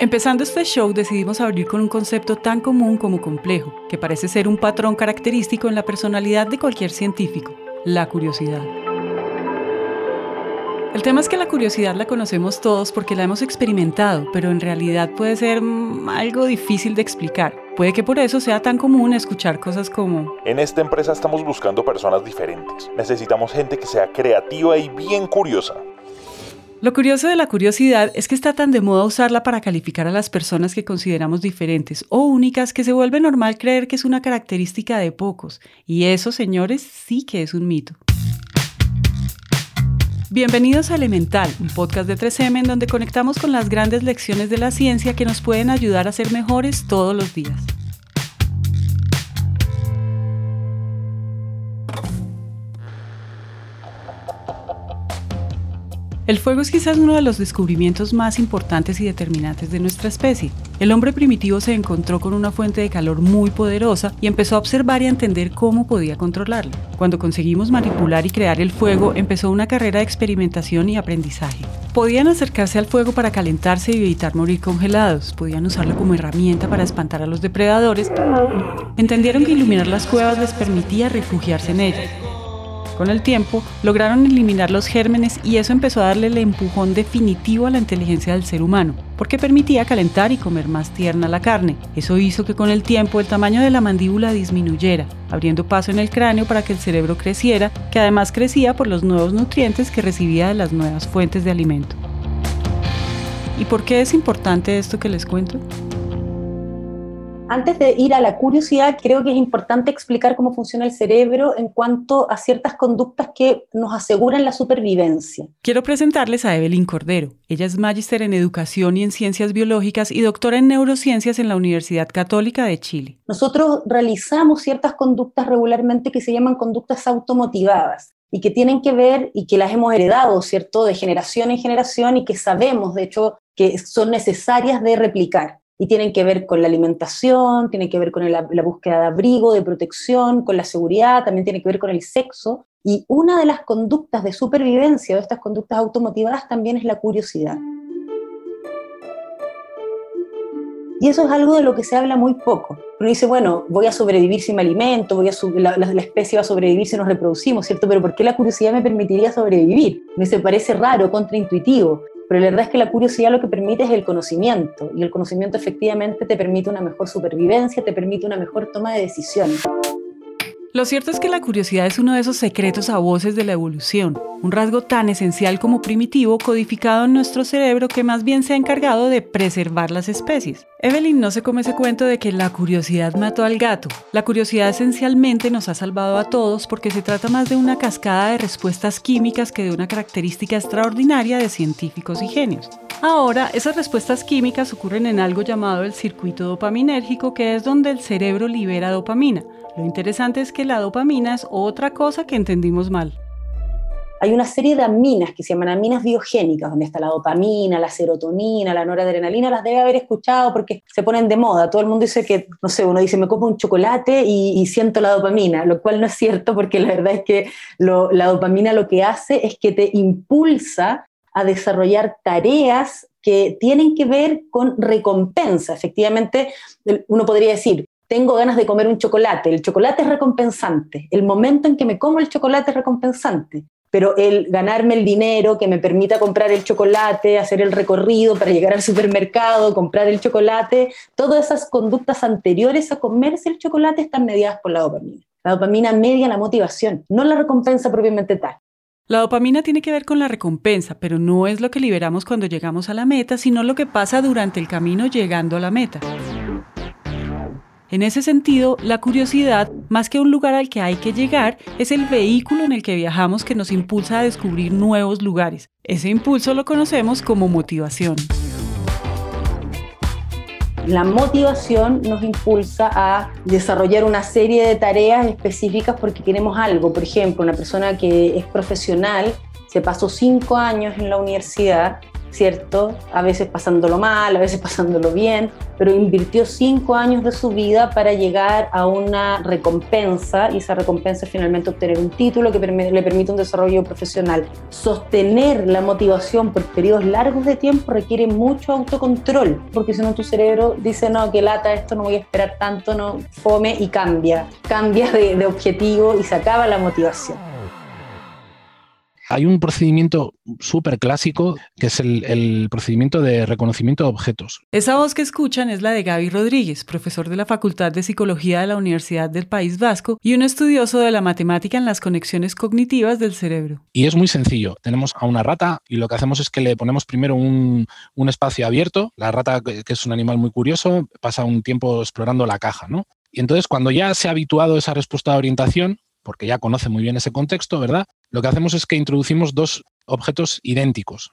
Empezando este show decidimos abrir con un concepto tan común como complejo, que parece ser un patrón característico en la personalidad de cualquier científico, la curiosidad. El tema es que la curiosidad la conocemos todos porque la hemos experimentado, pero en realidad puede ser mm, algo difícil de explicar. Puede que por eso sea tan común escuchar cosas como... En esta empresa estamos buscando personas diferentes. Necesitamos gente que sea creativa y bien curiosa. Lo curioso de la curiosidad es que está tan de moda usarla para calificar a las personas que consideramos diferentes o únicas que se vuelve normal creer que es una característica de pocos. Y eso, señores, sí que es un mito. Bienvenidos a Elemental, un podcast de 3M en donde conectamos con las grandes lecciones de la ciencia que nos pueden ayudar a ser mejores todos los días. El fuego es quizás uno de los descubrimientos más importantes y determinantes de nuestra especie. El hombre primitivo se encontró con una fuente de calor muy poderosa y empezó a observar y a entender cómo podía controlarla. Cuando conseguimos manipular y crear el fuego, empezó una carrera de experimentación y aprendizaje. Podían acercarse al fuego para calentarse y evitar morir congelados, podían usarlo como herramienta para espantar a los depredadores. Entendieron que iluminar las cuevas les permitía refugiarse en ellas con el tiempo, lograron eliminar los gérmenes y eso empezó a darle el empujón definitivo a la inteligencia del ser humano, porque permitía calentar y comer más tierna la carne. Eso hizo que con el tiempo el tamaño de la mandíbula disminuyera, abriendo paso en el cráneo para que el cerebro creciera, que además crecía por los nuevos nutrientes que recibía de las nuevas fuentes de alimento. ¿Y por qué es importante esto que les cuento? Antes de ir a la curiosidad, creo que es importante explicar cómo funciona el cerebro en cuanto a ciertas conductas que nos aseguran la supervivencia. Quiero presentarles a Evelyn Cordero. Ella es magíster en educación y en ciencias biológicas y doctora en neurociencias en la Universidad Católica de Chile. Nosotros realizamos ciertas conductas regularmente que se llaman conductas automotivadas y que tienen que ver y que las hemos heredado, ¿cierto?, de generación en generación y que sabemos, de hecho, que son necesarias de replicar y tienen que ver con la alimentación, tienen que ver con la, búsqueda de abrigo, de protección, con la seguridad, también tiene que ver con el sexo. Y una de las conductas de supervivencia, de estas conductas automotivadas, también es la curiosidad. Y eso es algo de lo que se habla muy poco. Uno dice, bueno, voy a sobrevivir si me alimento, voy a la, la, especie va a sobrevivir si nos reproducimos, ¿cierto? Pero ¿por qué la curiosidad me permitiría sobrevivir? Me parece raro, contraintuitivo pero la verdad es que la curiosidad lo que permite es el conocimiento, y el conocimiento efectivamente te permite una mejor supervivencia, te permite una mejor toma de decisiones. Lo cierto es que la curiosidad es uno de esos secretos a voces de la evolución, un rasgo tan esencial como primitivo codificado en nuestro cerebro que más bien se ha encargado de preservar las especies. Evelyn no se come ese cuento de que la curiosidad mató al gato. La curiosidad esencialmente nos ha salvado a todos porque se trata más de una cascada de respuestas químicas que de una característica extraordinaria de científicos y genios. Ahora, esas respuestas químicas ocurren en algo llamado el circuito dopaminérgico, que es donde el cerebro libera dopamina. Lo interesante es que la dopamina es otra cosa que entendimos mal. Hay una serie de aminas que se llaman aminas biogénicas, donde está la dopamina, la serotonina, la noradrenalina, las debe haber escuchado porque se ponen de moda. Todo el mundo dice que, no sé, uno dice, me como un chocolate y, siento la dopamina, lo cual no es cierto porque la verdad es que la dopamina lo que hace es que te impulsa a desarrollar tareas que tienen que ver con recompensa. Efectivamente, uno podría decir, tengo ganas de comer un chocolate. El chocolate es recompensante. El momento en que me como el chocolate es recompensante. Pero el ganarme el dinero que me permita comprar el chocolate, hacer el recorrido para llegar al supermercado, comprar el chocolate, todas esas conductas anteriores a comerse el chocolate están mediadas por la dopamina. La dopamina media la motivación, no la recompensa propiamente tal. La dopamina tiene que ver con la recompensa, pero no es lo que liberamos cuando llegamos a la meta, sino lo que pasa durante el camino llegando a la meta. En ese sentido, la curiosidad, más que un lugar al que hay que llegar, es el vehículo en el que viajamos que nos impulsa a descubrir nuevos lugares. Ese impulso lo conocemos como motivación. La motivación nos impulsa a desarrollar una serie de tareas específicas porque queremos algo. Por ejemplo, una persona que es profesional, se pasó cinco años en la universidad ¿cierto? A veces pasándolo mal, a veces pasándolo bien, pero invirtió cinco años de su vida para llegar a una recompensa y esa recompensa es finalmente obtener un título que le permite un desarrollo profesional. Sostener la motivación por periodos largos de tiempo requiere mucho autocontrol, porque si no tu cerebro dice, no, que lata esto, no voy a esperar tanto, no, fome y cambia, cambia de, de objetivo y se acaba la motivación. Hay un procedimiento súper clásico que es el, procedimiento de reconocimiento de objetos. Esa voz que escuchan es la de Gaby Rodríguez, profesor de la Facultad de Psicología de la Universidad del País Vasco y un estudioso de la matemática en las conexiones cognitivas del cerebro. Y es muy sencillo. Tenemos a una rata y lo que hacemos es que le ponemos primero un, un espacio abierto. La rata, que es un animal muy curioso, pasa un tiempo explorando la caja, ¿no? Y entonces cuando ya se ha habituado a esa respuesta de orientación, porque ya conoce muy bien ese contexto, ¿verdad? Lo que hacemos es que introducimos dos objetos idénticos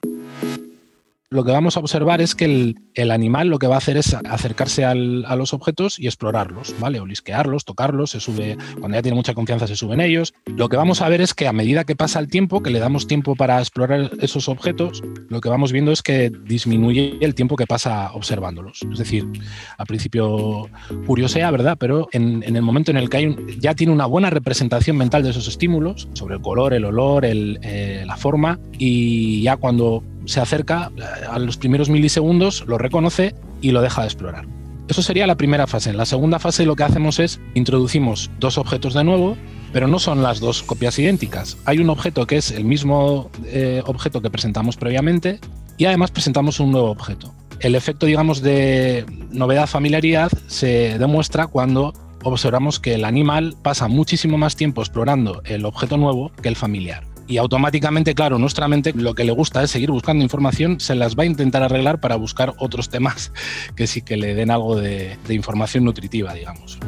lo que vamos a observar es que el, animal lo que va a hacer es acercarse a los objetos y explorarlos, ¿vale? O lisquearlos, tocarlos, se sube, cuando ya tiene mucha confianza se suben ellos. Lo que vamos a ver es que a medida que pasa el tiempo, que le damos tiempo para explorar esos objetos, lo que vamos viendo es que disminuye el tiempo que pasa observándolos. Es decir, al principio curiosea, ¿verdad? Pero en, el momento en el que hay ya tiene una buena representación mental de esos estímulos, sobre el color, el olor, eh, la forma, y ya cuando se acerca eh, a los primeros milisegundos, lo reconoce y lo deja de explorar. Eso sería la primera fase. En la segunda fase lo que hacemos es introducimos dos objetos de nuevo, pero no son las dos copias idénticas. Hay un objeto que es el mismo eh, objeto que presentamos previamente y además presentamos un nuevo objeto. El efecto, digamos, de novedad familiaridad se demuestra cuando observamos que el animal pasa muchísimo más tiempo explorando el objeto nuevo que el familiar y automáticamente, claro, nuestra mente lo que le gusta es seguir buscando información, se las va a intentar arreglar para buscar otros temas que sí que le den algo de, información nutritiva, digamos.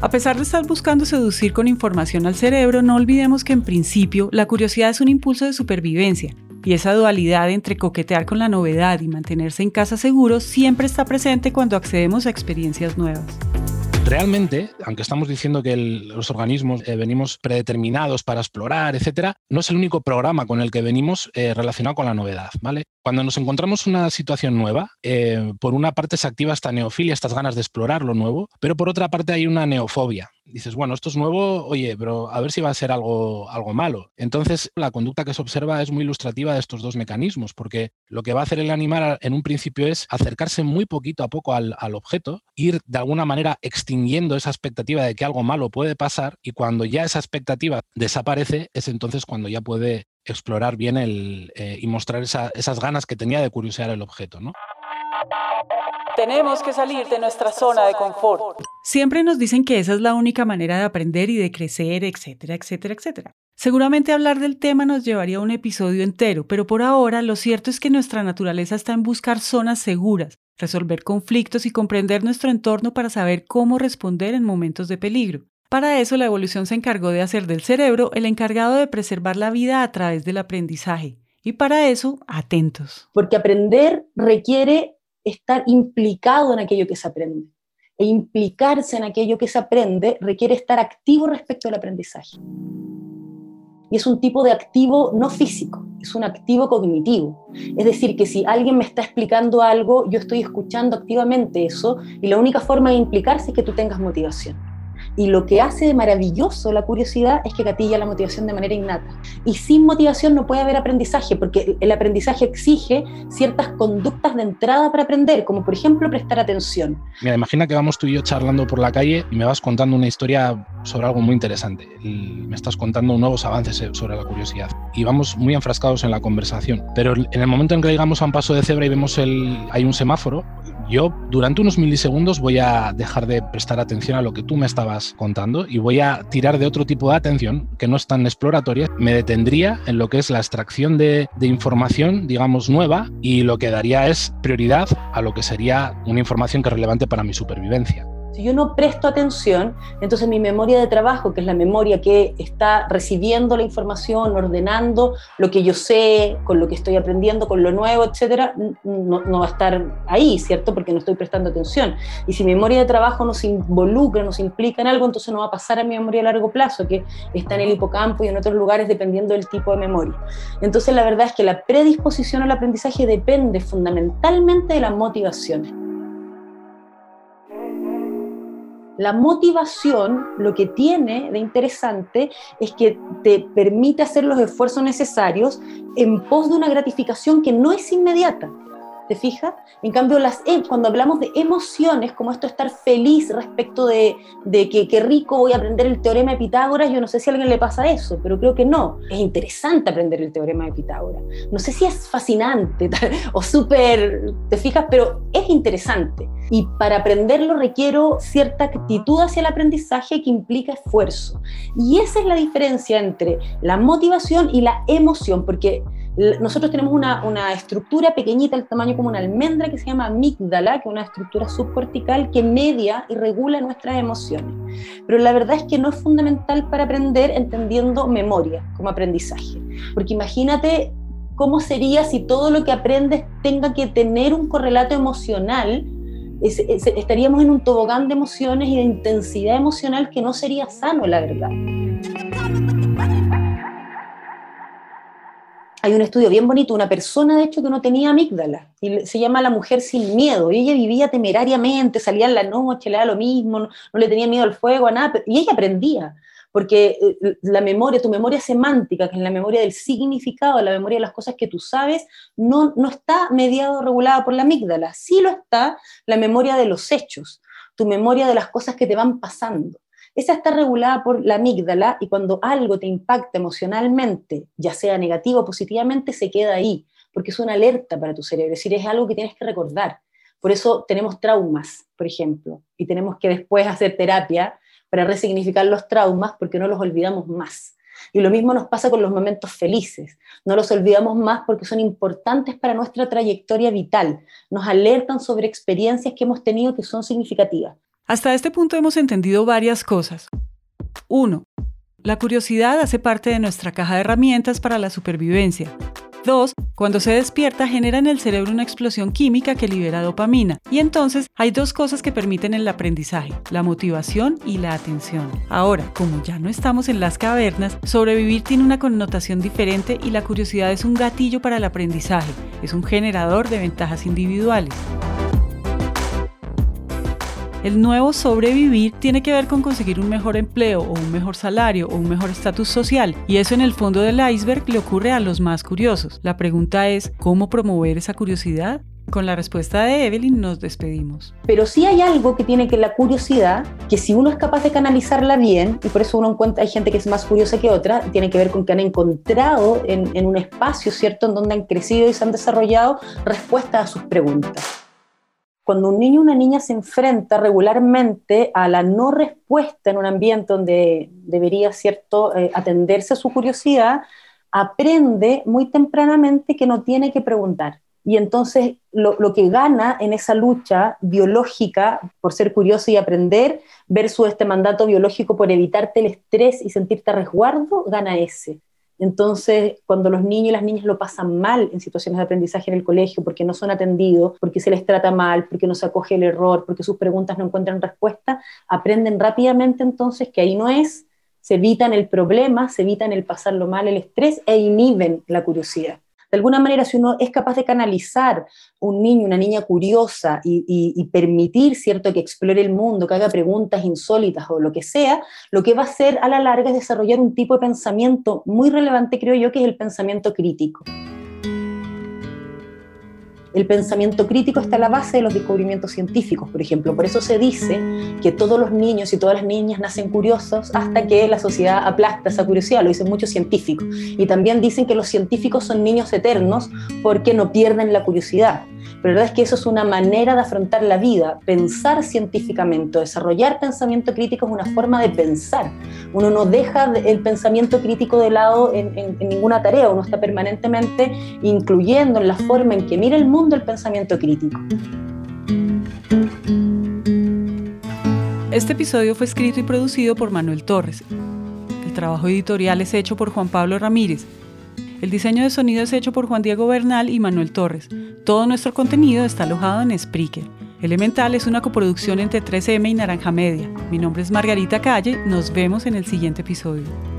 A pesar de estar buscando seducir con información al cerebro, no olvidemos que en principio la curiosidad es un impulso de supervivencia y esa dualidad entre coquetear con la novedad y mantenerse en casa seguro siempre está presente cuando accedemos a experiencias nuevas. Realmente, aunque estamos diciendo que los organismos eh, venimos predeterminados para explorar, etcétera, no es el único programa con el que venimos eh, relacionado con la novedad, ¿vale? Cuando nos encontramos una situación nueva, eh, por una parte se activa esta neofilia, estas ganas de explorar lo nuevo, pero por otra parte hay una neofobia, dices, bueno, esto es nuevo, oye, pero a ver si va a ser algo, algo malo. Entonces, la conducta que se observa es muy ilustrativa de estos dos mecanismos, porque lo que va a hacer el animal en un principio es acercarse muy poquito a poco al, objeto, ir de alguna manera extinguiendo esa expectativa de que algo malo puede pasar y cuando ya esa expectativa desaparece, es entonces cuando ya puede explorar bien el, eh, y mostrar esas ganas que tenía de curiosear el objeto, ¿no? Tenemos que salir de nuestra zona de confort. Siempre nos dicen que esa es la única manera de aprender y de crecer, etcétera, etcétera, etcétera. Seguramente hablar del tema nos llevaría a un episodio entero, pero por ahora lo cierto es que nuestra naturaleza está en buscar zonas seguras, resolver conflictos y comprender nuestro entorno para saber cómo responder en momentos de peligro. Para eso la evolución se encargó de hacer del cerebro el encargado de preservar la vida a través del aprendizaje. Y para eso, atentos. Porque aprender requiere estar implicado en aquello que se aprende. E implicarse en aquello que se aprende requiere estar activo respecto al aprendizaje. Y es un tipo de activo no físico, es un activo cognitivo. Es decir, que si alguien me está explicando algo, yo estoy escuchando activamente eso y la única forma de implicarse es que tú tengas motivación. Y lo que hace de maravilloso la curiosidad es que gatilla la motivación de manera innata. Y sin motivación no puede haber aprendizaje, porque el aprendizaje exige ciertas conductas de entrada para aprender, como por ejemplo prestar atención. Mira, imagina que vamos tú y yo charlando por la calle y me vas contando una historia sobre algo muy interesante. me estás contando nuevos avances sobre la curiosidad. Y vamos muy enfrascados en la conversación. Pero en el momento en que llegamos a un paso de cebra y vemos el, hay un semáforo, yo durante unos milisegundos voy a dejar de prestar atención a lo que tú me estabas contando y voy a tirar de otro tipo de atención que no es tan exploratoria. Me detendría en lo que es la extracción de, información, digamos, nueva y lo que daría es prioridad a lo que sería una información que es relevante para mi supervivencia. Si yo no presto atención, entonces mi memoria de trabajo, que es la memoria que está recibiendo la información, ordenando lo que yo sé, con lo que estoy aprendiendo, con lo nuevo, etcétera, no, va a estar ahí, ¿cierto? Porque no estoy prestando atención. Y si mi memoria de trabajo nos involucra, nos implica en algo, entonces no va a pasar a mi memoria a largo plazo, que está en el hipocampo y en otros lugares dependiendo del tipo de memoria. Entonces la verdad es que la predisposición al aprendizaje depende fundamentalmente de la motivación. La motivación lo que tiene de interesante es que te permite hacer los esfuerzos necesarios en pos de una gratificación que no es inmediata. ¿Te fijas? En cambio, las, e, cuando hablamos de emociones, como esto estar feliz respecto de, de que qué rico voy a aprender el teorema de Pitágoras, yo no sé si a alguien le pasa eso, pero creo que no. Es interesante aprender el teorema de Pitágoras. No sé si es fascinante o súper, ¿te fijas? Pero es interesante. Y para aprenderlo requiero cierta actitud hacia el aprendizaje que implica esfuerzo. Y esa es la diferencia entre la motivación y la emoción, porque nosotros tenemos una, una, estructura pequeñita, el tamaño como una almendra, que se llama amígdala, que es una estructura subcortical que media y regula nuestras emociones. Pero la verdad es que no es fundamental para aprender entendiendo memoria como aprendizaje. Porque imagínate cómo sería si todo lo que aprendes tenga que tener un correlato emocional. Estaríamos en un tobogán de emociones y de intensidad emocional que no sería sano, la verdad. hay un estudio bien bonito, una persona de hecho que no tenía amígdala, y se llama La mujer sin miedo, y ella vivía temerariamente, salía en la noche, le da lo mismo, no, le tenía miedo al fuego, a nada, y ella aprendía, porque eh, la memoria, tu memoria semántica, que es la memoria del significado, la memoria de las cosas que tú sabes, no, no está mediado regulada por la amígdala, sí lo está la memoria de los hechos, tu memoria de las cosas que te van pasando. Esa está regulada por la amígdala y cuando algo te impacta emocionalmente, ya sea negativo o positivamente, se queda ahí, porque es una alerta para tu cerebro, es decir, es algo que tienes que recordar. Por eso tenemos traumas, por ejemplo, y tenemos que después hacer terapia para resignificar los traumas porque no los olvidamos más. Y lo mismo nos pasa con los momentos felices. No los olvidamos más porque son importantes para nuestra trayectoria vital. Nos alertan sobre experiencias que hemos tenido que son significativas. Hasta este punto hemos entendido varias cosas. 1. La curiosidad hace parte de nuestra caja de herramientas para la supervivencia. 2. Cuando se despierta genera en el cerebro una explosión química que libera dopamina. Y entonces hay dos cosas que permiten el aprendizaje, la motivación y la atención. Ahora, como ya no estamos en las cavernas, sobrevivir tiene una connotación diferente y la curiosidad es un gatillo para el aprendizaje, es un generador de ventajas individuales. El nuevo sobrevivir tiene que ver con conseguir un mejor empleo o un mejor salario o un mejor estatus social, y eso en el fondo del iceberg le ocurre a los más curiosos. La pregunta es, ¿cómo promover esa curiosidad? Con la respuesta de Evelyn nos despedimos. Pero sí hay algo que tiene que la curiosidad, que si uno es capaz de canalizarla bien, y por eso uno encuentra, hay gente que es más curiosa que otra, tiene que ver con que han encontrado en, en un espacio, ¿cierto?, en donde han crecido y se han desarrollado respuestas a sus preguntas cuando un niño o una niña se enfrenta regularmente a la no respuesta en un ambiente donde debería cierto eh, atenderse a su curiosidad, aprende muy tempranamente que no tiene que preguntar. Y entonces lo, que gana en esa lucha biológica por ser curioso y aprender versus este mandato biológico por evitarte el estrés y sentirte a resguardo, gana ese. Entonces, cuando los niños y las niñas lo pasan mal en situaciones de aprendizaje en el colegio, porque no son atendidos, porque se les trata mal, porque no se acoge el error, porque sus preguntas no encuentran respuesta, aprenden rápidamente entonces que ahí no es, se evitan el problema, se evitan el pasarlo mal, el estrés e inhiben la curiosidad. De alguna manera, si uno es capaz de canalizar un niño, una niña curiosa y, permitir, ¿cierto?, que explore el mundo, que haga preguntas insólitas o lo que sea, lo que va a hacer a la larga es desarrollar un tipo de pensamiento muy relevante, creo yo, que es el pensamiento crítico. El pensamiento crítico está a la base de los descubrimientos científicos, por ejemplo. Por eso se dice que todos los niños y todas las niñas nacen curiosos hasta que la sociedad aplasta esa curiosidad, lo dicen muchos científicos. Y también dicen que los científicos son niños eternos porque no pierden la curiosidad. Pero la verdad es que eso es una manera de afrontar la vida. Pensar científicamente, desarrollar pensamiento crítico es una forma de pensar. Uno no deja el pensamiento crítico de lado en, ninguna tarea, uno está permanentemente incluyendo en la forma en que mira el mundo el pensamiento crítico. Este episodio fue escrito y producido por Manuel Torres. El trabajo editorial es hecho por Juan Pablo Ramírez. El diseño de sonido es hecho por Juan Diego Bernal y Manuel Torres. Todo nuestro contenido está alojado en Spreaker. Elemental es una coproducción entre 3M y Naranja Media. Mi nombre es Margarita Calle. Nos vemos en el siguiente episodio.